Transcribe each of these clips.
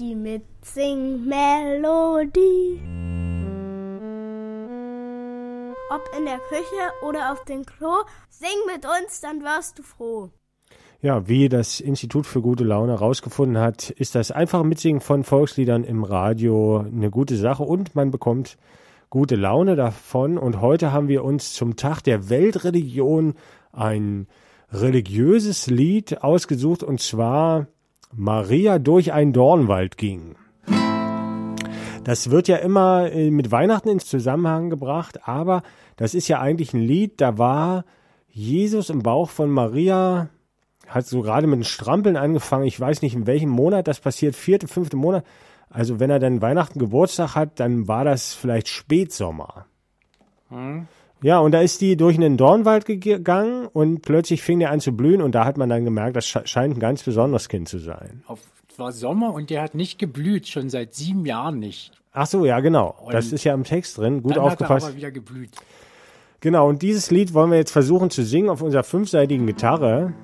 Die Mitsing-Melodie. Ob in der Küche oder auf dem Klo, sing mit uns, dann wirst du froh. Ja, wie das Institut für gute Laune herausgefunden hat, ist das einfache Mitsingen von Volksliedern im Radio eine gute Sache und man bekommt gute Laune davon. Und heute haben wir uns zum Tag der Weltreligion ein religiöses Lied ausgesucht und zwar Maria durch einen Dornwald ging. Das wird ja immer äh, mit Weihnachten ins Zusammenhang gebracht, aber das ist ja eigentlich ein Lied, da war Jesus im Bauch von Maria, hat so gerade mit den Strampeln angefangen. Ich weiß nicht, in welchem Monat das passiert, vierte, fünfte Monat. Also wenn er dann Weihnachten Geburtstag hat, dann war das vielleicht Spätsommer. Hm. Ja, und da ist die durch einen Dornwald gegangen und plötzlich fing der an zu blühen und da hat man dann gemerkt, das scheint ein ganz besonderes Kind zu sein. Auf, es war Sommer und der hat nicht geblüht, schon seit sieben Jahren nicht. Ach so, ja, genau. Und das ist ja im Text drin. Gut dann aufgepasst. Hat er aber wieder geblüht. Genau, und dieses Lied wollen wir jetzt versuchen zu singen auf unserer fünfseitigen Gitarre.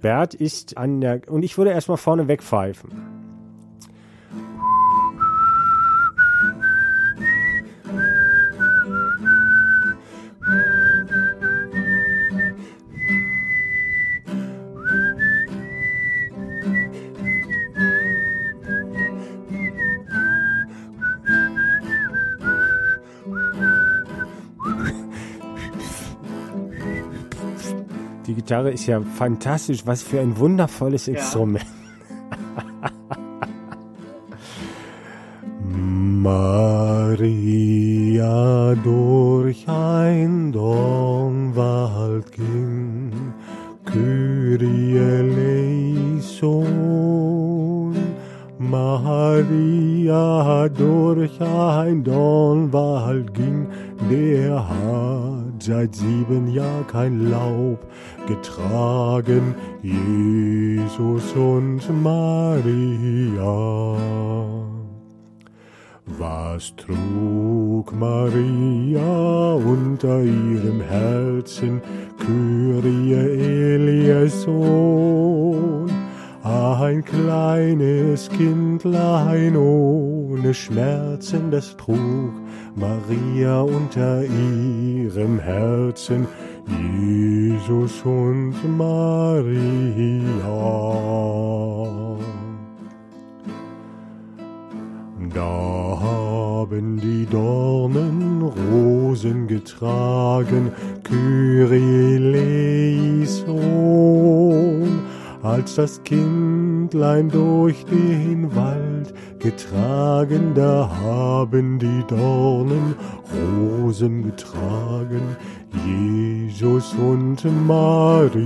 Bert ist an der, und ich würde erstmal vorne wegpfeifen. Die Gitarre ist ja fantastisch. Was für ein wundervolles ja. Instrument. Maria durch ein Dornwald ging, Kyrie eleison. Maria durch ein Dornwald ging, der seit sieben Jahren kein Laub getragen, Jesus und Maria. Was trug Maria unter ihrem Herzen, Kyrie Elieson? Ein kleines Kindlein ohne Schmerzen, das trug Maria unter ihrem Herzen, Jesus und Maria. Da haben die Dornen Rosen getragen, Kyrie eleison, als das Kindlein durch den Wald getragen, da haben die Dornen Rosen getragen, Jesus und Maria.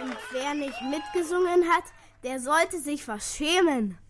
Und wer nicht mitgesungen hat, der sollte sich verschämen.